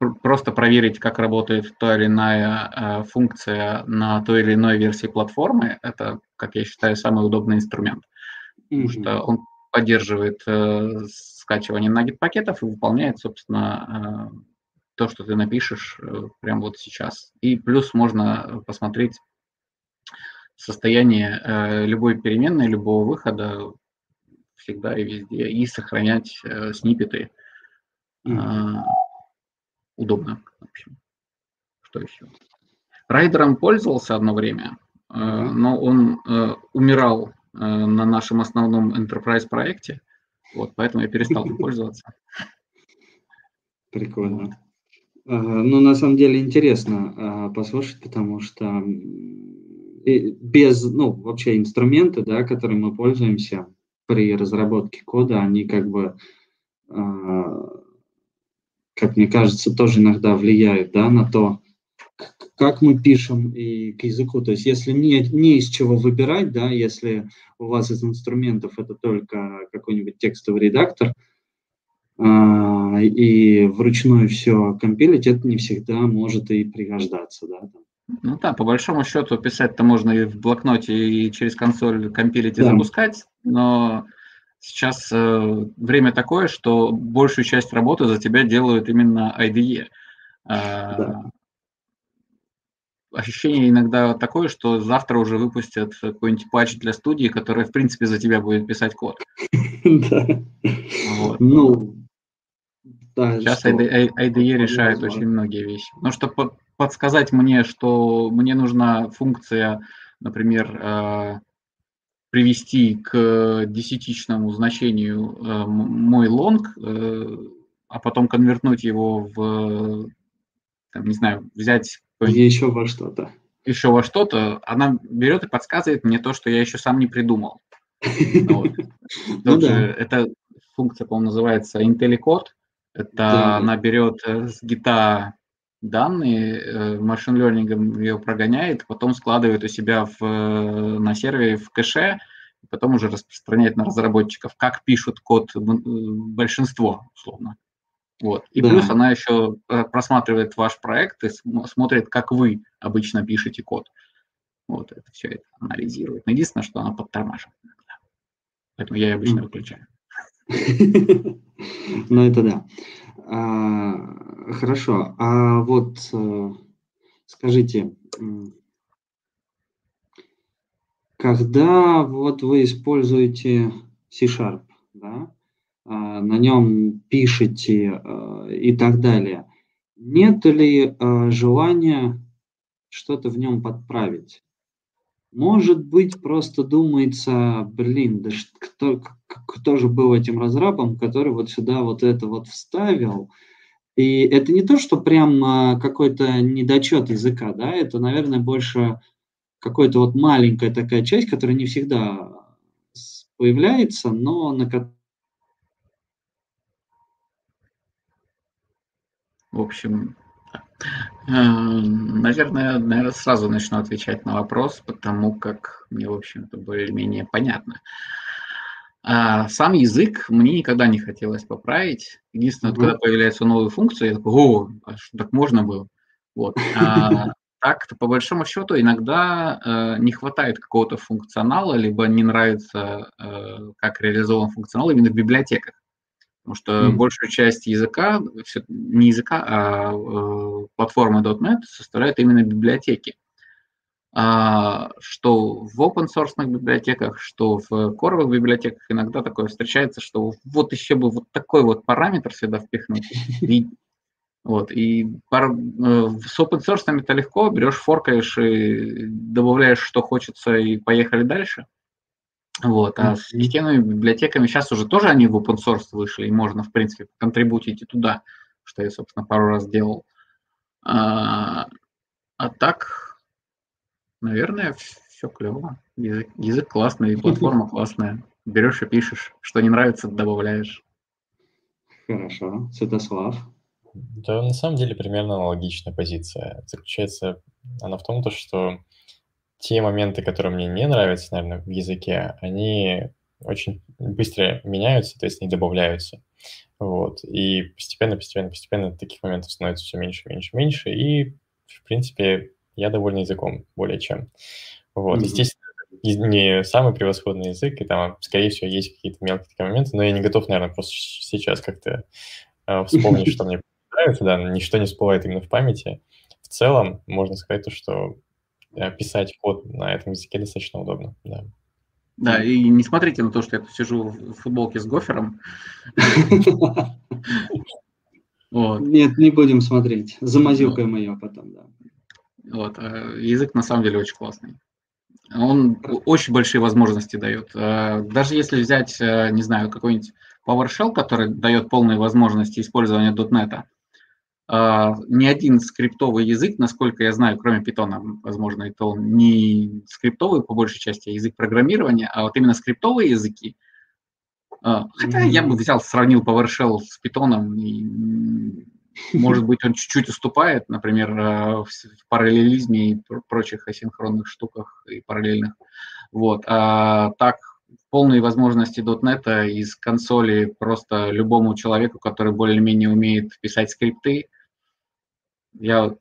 просто проверить, как работает та или иная э, функция на той или иной версии платформы, это, как я считаю, самый удобный инструмент. Mm-hmm. Потому что он поддерживает э, скачивание наггет пакетов и выполняет, собственно, э, то, что ты напишешь э, прямо вот сейчас. И плюс можно посмотреть состояние э, любой переменной, любого выхода всегда и везде, и сохранять э, сниппеты. Mm-hmm удобно. В общем. Что еще? Райдером пользовался одно время, э, но он э, умирал э, на нашем основном enterprise проекте, вот, поэтому я перестал им пользоваться. Прикольно. Ну, на самом деле интересно послушать, потому что без, ну, вообще инструменты, да, которыми мы пользуемся при разработке кода, они как бы, как мне кажется, тоже иногда влияют, да, на то, как мы пишем и к языку. То есть если не, не из чего выбирать, да, если у вас из инструментов это только какой-нибудь текстовый редактор, э, и вручную все компилить, это не всегда может и пригождаться, да, ну да, по большому счету писать-то можно и в блокноте, и через консоль компилить и да. запускать, но сейчас э, время такое, что большую часть работы за тебя делают именно IDE. Э, да. Ощущение иногда такое, что завтра уже выпустят какой-нибудь патч для студии, который, в принципе, за тебя будет писать код. Да. Ну, Сейчас IDE решает очень многие вещи. Ну, чтобы подсказать мне, что мне нужна функция, например, э, привести к десятичному значению э, мой лонг, э, а потом конвертнуть его в, там, не знаю, взять... Еще во что-то. Еще во что-то, она берет и подсказывает мне то, что я еще сам не придумал. Ну это функция, по-моему, называется IntelliCode. Это она берет с гита данные, машин э, лернингом ее прогоняет, потом складывает у себя в, э, на сервере в кэше, потом уже распространяет на разработчиков, как пишут код э, большинство, условно. Вот. И да. плюс она еще просматривает ваш проект и смотрит, как вы обычно пишете код. Вот это все это анализирует. Но единственное, что она подтормаживает. Поэтому я ее обычно выключаю. Ну, это да. А, хорошо. А вот э, скажите, когда вот вы используете C-Sharp, да, а, на нем пишете э, и так далее, нет ли э, желания что-то в нем подправить? Может быть, просто думается, блин, да кто, кто же был этим разрабом, который вот сюда вот это вот вставил. И это не то, что прям а, какой-то недочет языка, да, это, наверное, больше какая-то вот маленькая такая часть, которая не всегда появляется, но на В общем, Эм, наверное, наверное, сразу начну отвечать на вопрос, потому как мне, в общем-то, более-менее понятно. А сам язык мне никогда не хотелось поправить. Единственное, mm-hmm. когда появляется новая функция, я такой, о, а что так можно было? Вот. А, так, по большому счету, иногда э, не хватает какого-то функционала, либо не нравится, э, как реализован функционал именно в библиотеках. Потому что mm. большую часть языка, не языка, а э, платформы .NET составляют именно библиотеки. А, что в open source библиотеках, что в коровых библиотеках иногда такое встречается, что вот еще бы вот такой вот параметр сюда впихнуть. И, вот, и пар, э, с open source это легко, берешь, форкаешь и добавляешь, что хочется, и поехали дальше. Вот, а с системными библиотеками сейчас уже тоже они в open source вышли, и можно, в принципе, контрибутить и туда, что я, собственно, пару раз делал. А, а так, наверное, все клево. Язык, язык классный, платформа классная. Берешь и пишешь. Что не нравится, добавляешь. Хорошо. Святослав? Да, на самом деле примерно аналогичная позиция. Заключается она в том, то, что те моменты, которые мне не нравятся, наверное, в языке, они очень быстро меняются, то есть не добавляются. Вот. И постепенно, постепенно, постепенно таких моментов становится все меньше, меньше, меньше. И, в принципе, я доволен языком более чем. Вот. Mm-hmm. Естественно, не самый превосходный язык, и там, скорее всего, есть какие-то мелкие такие моменты, но я не готов, наверное, просто сейчас как-то э, вспомнить, что мне нравится, да, ничто не всплывает именно в памяти. В целом, можно сказать то, что Э, писать код на этом языке достаточно удобно, да. Да, и не смотрите на то, что я тут сижу в футболке с гофером. Нет, не будем смотреть. Замазюкаем ее потом, да. Вот, э, язык на самом деле очень классный. Он очень большие возможности дает. Э, даже если взять, не знаю, какой-нибудь PowerShell, который дает полные возможности использования .NET, ни один скриптовый язык, насколько я знаю, кроме Python, возможно, это он не скриптовый по большей части, а язык программирования, а вот именно скриптовые языки. Хотя mm-hmm. я бы взял, сравнил PowerShell с Python, и, может быть, он чуть-чуть уступает, например, в параллелизме и прочих асинхронных штуках и параллельных. Вот. А так, полные возможности .NET из консоли просто любому человеку, который более-менее умеет писать скрипты. Я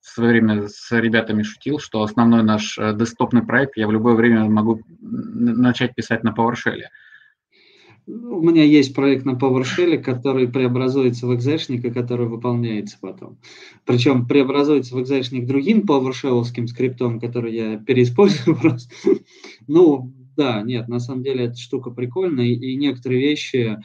в свое время с ребятами шутил, что основной наш э, десктопный проект я в любое время могу начать писать на PowerShell. Ну, у меня есть проект на PowerShell, который преобразуется в экзешник и который выполняется потом. Причем преобразуется в экзешник другим PowerShell скриптом, который я переиспользую просто. Ну, да, нет, на самом деле эта штука прикольная, и некоторые вещи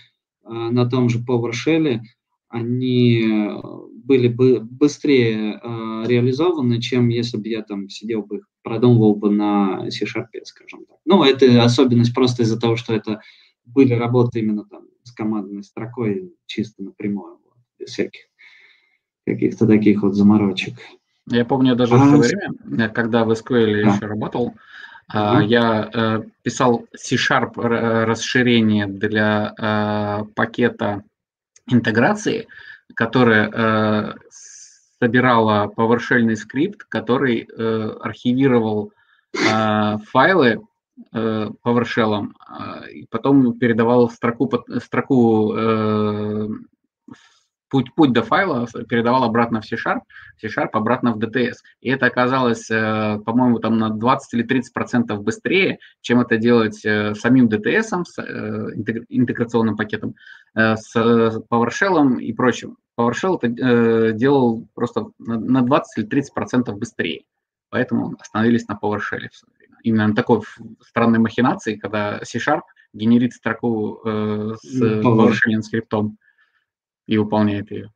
а, на том же PowerShell, они э, были бы быстрее а, реализованы, чем если бы я там сидел бы, продумывал бы на C-Sharp, скажем так. Ну, это особенность просто из-за того, что это были работы именно там с командной строкой чисто напрямую, вот, без всяких каких-то таких вот заморочек. Я помню даже а, в свое время, когда в SQL а. еще работал, Uh-huh. Я э, писал C-Sharp расширение для э, пакета интеграции, которое э, собирало PowerShell скрипт, который архивировал файлы PowerShell, и потом передавал строку, строку путь, путь до файла передавал обратно в C-Sharp, C-Sharp обратно в DTS. И это оказалось, э, по-моему, там на 20 или 30 процентов быстрее, чем это делать э, самим DTS, с э, интеграционным пакетом, с PowerShell и прочим. PowerShell это делал просто на 20 или 30 процентов быстрее. Поэтому остановились на PowerShell Именно такой странной махинации, когда C-Sharp генерит строку с PowerShell скриптом и выполняет ее.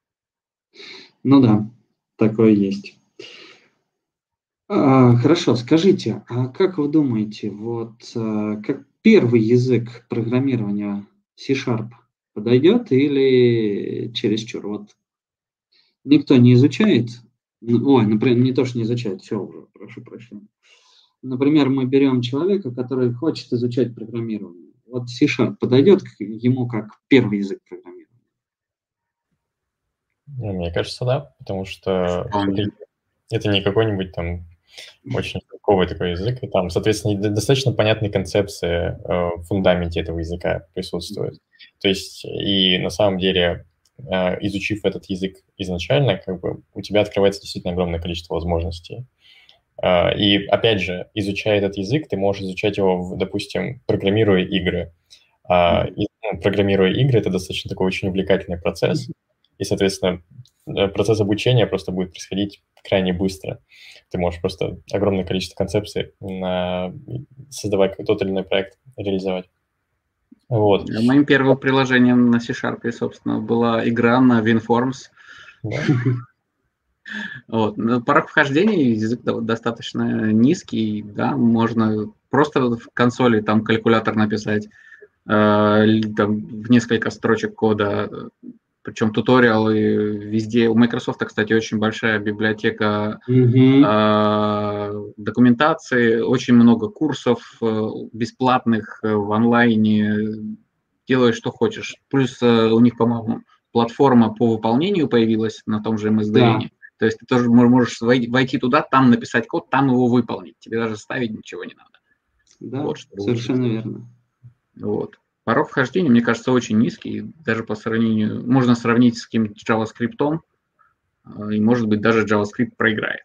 Ну да, такое есть. А, хорошо, скажите, а как вы думаете, вот а, как первый язык программирования C-Sharp подойдет или чересчур? Вот никто не изучает, ой, например, не то, что не изучает, все уже, прошу прощения. Например, мы берем человека, который хочет изучать программирование. Вот C-Sharp подойдет ему как первый язык программирования? Ну, мне кажется, да, потому что это, не какой-нибудь там очень толковый такой язык, и там, соответственно, достаточно понятные концепции э, в фундаменте этого языка присутствуют. То есть, и на самом деле, э, изучив этот язык изначально, как бы у тебя открывается действительно огромное количество возможностей. Э, и, опять же, изучая этот язык, ты можешь изучать его, допустим, программируя игры. И, ну, программируя игры, это достаточно такой очень увлекательный процесс, и, соответственно, э, процесс обучения просто будет происходить крайне быстро. Ты можешь просто огромное количество концепций на... создавать тот или иной проект, реализовать. Вот. Моим первым приложением на C-Sharp, собственно, была игра на WinForms. Да. Вот. Порог вхождения язык достаточно низкий, да, можно просто в консоли там калькулятор написать, э, там, в несколько строчек кода причем туториалы везде. У Microsoft, кстати, очень большая библиотека mm-hmm. э, документации, очень много курсов э, бесплатных э, в онлайне. Делай, что хочешь. Плюс э, у них, по-моему, платформа по выполнению появилась на том же MSDN. Да. То есть ты тоже можешь войти туда, там написать код, там его выполнить. Тебе даже ставить ничего не надо. Да, вот, совершенно верно. Вот. Порог вхождения, мне кажется, очень низкий, даже по сравнению, можно сравнить с каким-то JavaScript, а, и, может быть, даже JavaScript проиграет.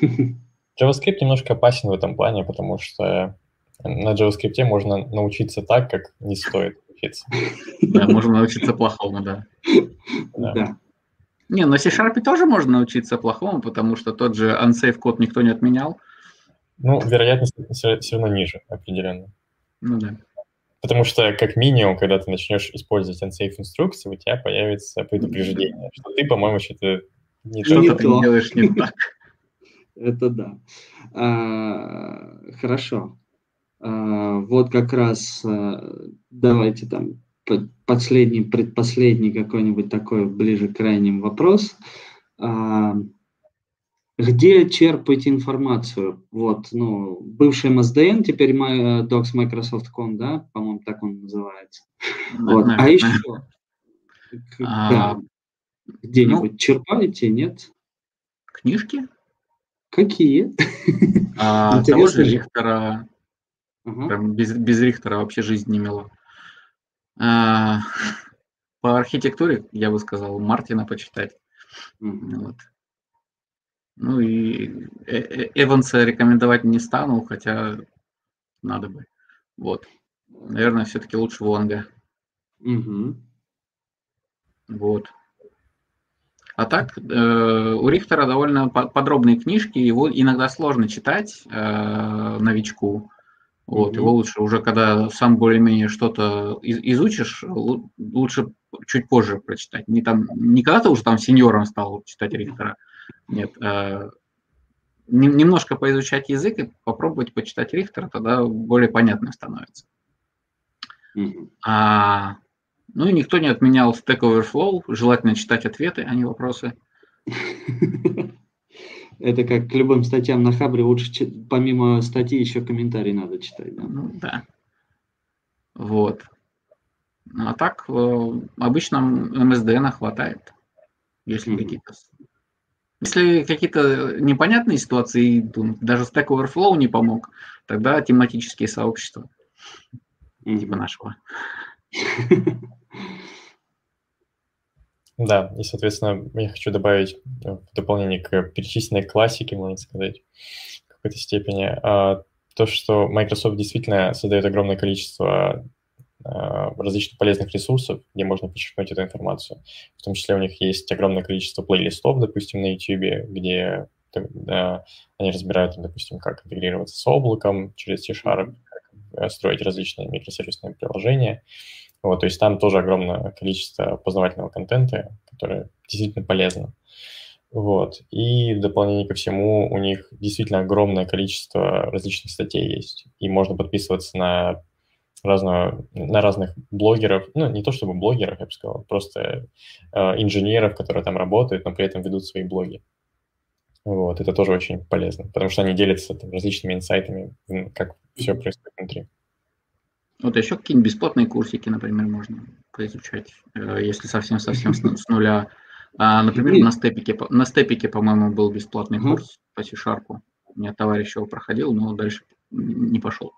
JavaScript немножко опасен в этом плане, потому что на JavaScript можно научиться так, как не стоит учиться. Да, можно научиться плохому, да. Да. Не, на C-Sharp тоже можно научиться плохому, потому что тот же unsafe код никто не отменял. Ну, вероятность все, все равно ниже, определенно. Ну да. Потому что, как минимум, когда ты начнешь использовать unsafe инструкции, у тебя появится предупреждение, что ты, по-моему, что-то не что-то ты делаешь не так. Это да. А, хорошо. А, вот как раз а, давайте там последний, предпоследний какой-нибудь такой ближе к крайним вопрос. А, где черпать информацию? Вот, ну, бывший MSDN, теперь Docs Microsoft.com, да, по-моему, так он называется. Вот. А еще, а, где-нибудь ну, черпаете, нет? Книжки? Какие? А, того же Рихтера. Прям без, без Рихтера вообще жизнь не мила. А, по архитектуре, я бы сказал, Мартина почитать. Угу. Вот. Ну и э, э, Эванса рекомендовать не стану, хотя надо бы. Вот. Наверное, все-таки лучше Вонга. Угу. Вот. А так, э, у Рихтера довольно подробные книжки, его иногда сложно читать э, новичку. Вот, mm-hmm. его лучше уже, когда сам более-менее что-то из- изучишь, лучше чуть позже прочитать. Не там, не когда ты уже там сеньором стал читать Рихтера. Нет. Э, немножко поизучать язык и попробовать почитать Рихтера, тогда более понятным становится. Mm-hmm. А, ну и никто не отменял Stack Overflow, желательно читать ответы, а не вопросы. Это как к любым статьям на Хабре, лучше помимо статьи еще комментарии надо читать. Да, ну, да. Вот. Ну, а так в обычном MSDN хватает, если mm-hmm. какие-то... Если какие-то непонятные ситуации, даже Stack Overflow не помог, тогда тематические сообщества, mm-hmm. типа нашего. Да, и, соответственно, я хочу добавить э, в дополнение к перечисленной классике, можно сказать, в какой-то степени, а, то, что Microsoft действительно создает огромное количество а, различных полезных ресурсов, где можно подчеркнуть эту информацию. В том числе у них есть огромное количество плейлистов, допустим, на YouTube, где они разбирают, допустим, как интегрироваться с облаком через C-Sharp, как э, строить различные микросервисные приложения. Вот, то есть там тоже огромное количество познавательного контента, которое действительно полезно. Вот. И в дополнение ко всему у них действительно огромное количество различных статей есть. И можно подписываться на, разного, на разных блогеров, ну, не то чтобы блогеров, я бы сказал, просто э, инженеров, которые там работают, но при этом ведут свои блоги. Вот, это тоже очень полезно, потому что они делятся там, различными инсайтами, как все происходит внутри. Вот еще какие-нибудь бесплатные курсики, например, можно поизучать, э, если совсем-совсем с нуля. А, например, на степике, на степике, по-моему, был бесплатный курс по C-Sharp. У меня товарищ его проходил, но дальше не пошел.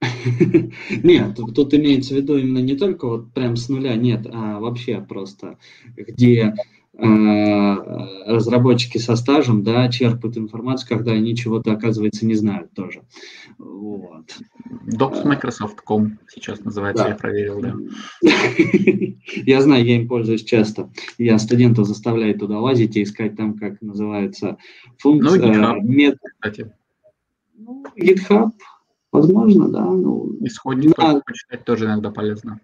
Нет, тут имеется в виду именно не только вот прям с нуля, нет, а вообще просто, где разработчики со стажем, да, черпают информацию, когда они чего-то, оказывается, не знают тоже. Вот. Docs Microsoft.com сейчас называется, да. я проверил, да. Я знаю, я им пользуюсь часто. Я студентов заставляю туда лазить и искать там, как называется функция. Ну, GitHub, мет... кстати. Ну, GitHub, возможно, да. Ну, Исходник почитать тоже иногда полезно.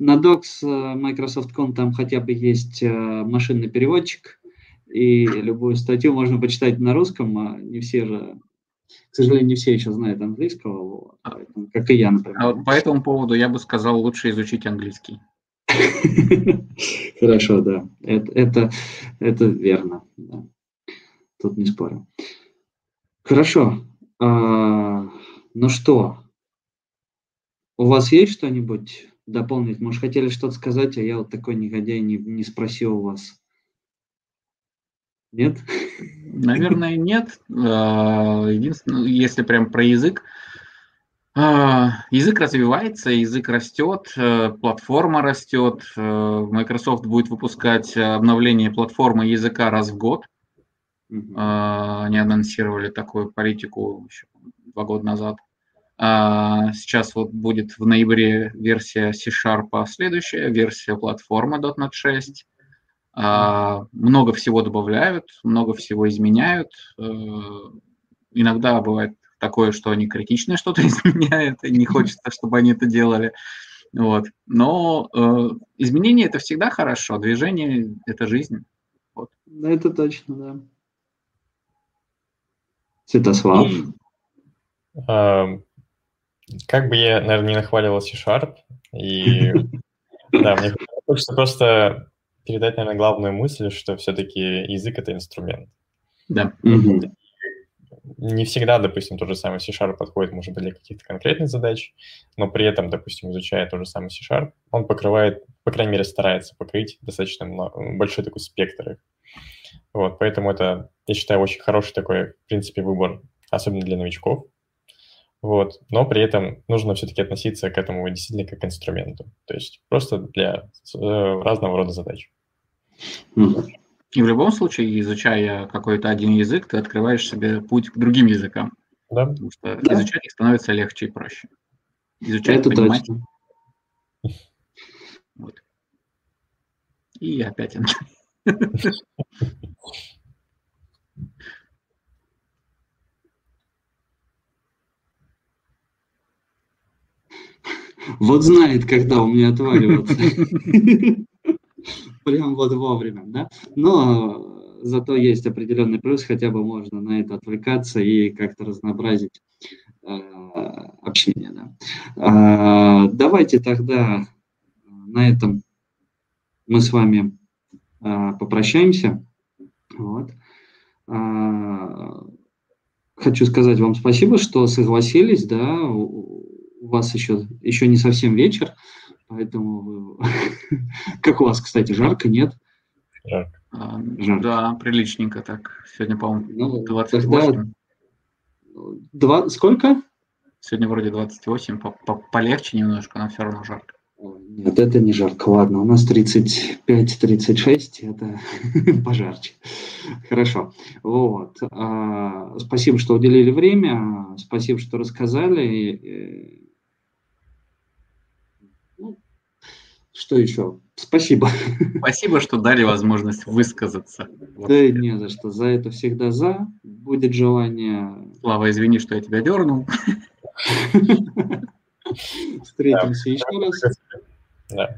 На Docs э, Microsoft.com там хотя бы есть э, машинный переводчик, и любую статью можно почитать на русском, а не все же, к сожалению, не все еще знают английского, а, поэтому, как и я, например. А по этому поводу я бы сказал, лучше изучить английский. Хорошо, да, это, это, это верно, да. тут не спорю. Хорошо, а, ну что, у вас есть что-нибудь дополнить? Может, хотели что-то сказать, а я вот такой негодяй не, не спросил у вас. Нет? Наверное, нет. А, единственное, если прям про язык, а, Язык развивается, язык растет, э, платформа растет. Э, Microsoft будет выпускать обновление платформы языка раз в год. Uh-huh. Они анонсировали такую политику еще два года назад. А, сейчас вот будет в ноябре версия C-Sharp, следующая версия платформы .NET 6. А, много всего добавляют, много всего изменяют. Э, иногда бывает такое, что они критично что-то изменяют, и не хочется, чтобы они это делали. Вот. Но э, изменения это всегда хорошо, движение это жизнь. Вот. Это точно, да. Святослав. И... Как бы я, наверное, не нахваливал C-Sharp, и Да, мне хочется просто передать, наверное, главную мысль, что все-таки язык — это инструмент. Да. Не всегда, допустим, тот же самый C-Sharp подходит, может быть, для каких-то конкретных задач, но при этом, допустим, изучая тот же самый C-Sharp, он покрывает, по крайней мере, старается покрыть достаточно большой такой спектр их. Вот, поэтому это, я считаю, очень хороший такой, в принципе, выбор, особенно для новичков. Вот, но при этом нужно все-таки относиться к этому действительно как к инструменту, то есть просто для э, разного рода задач. И в любом случае, изучая какой-то один язык, ты открываешь себе путь к другим языкам. Да. Потому что да. изучать их становится легче и проще. Изучать, Это понимать. Точно. Вот. И опять Вот знает, когда у меня отваливаться. Прям вот вовремя, да? Но зато есть определенный плюс, хотя бы можно на это отвлекаться и как-то разнообразить э, общение, да. А, давайте тогда на этом мы с вами а, попрощаемся. Вот. А, хочу сказать вам спасибо, что согласились, да, у вас еще, еще не совсем вечер, поэтому. Как у вас, кстати, жарко, нет? Жарко. А, жарко. Да, приличненько так. Сегодня, по-моему, ну, 28. Тогда... Два... Сколько? Сегодня вроде 28, по -по полегче немножко, но все равно жарко. Нет, это не жарко. Ладно, у нас 35-36, это пожарче. Хорошо. Вот. А, спасибо, что уделили время. Спасибо, что рассказали. Что еще? Спасибо. Спасибо, что дали возможность высказаться. Да не за что. За это всегда за. Будет желание. Слава, извини, что я тебя дернул. Встретимся да. еще раз. Да.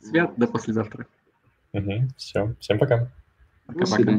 Свят, до послезавтра. Угу. Все. Всем пока. Пока-пока.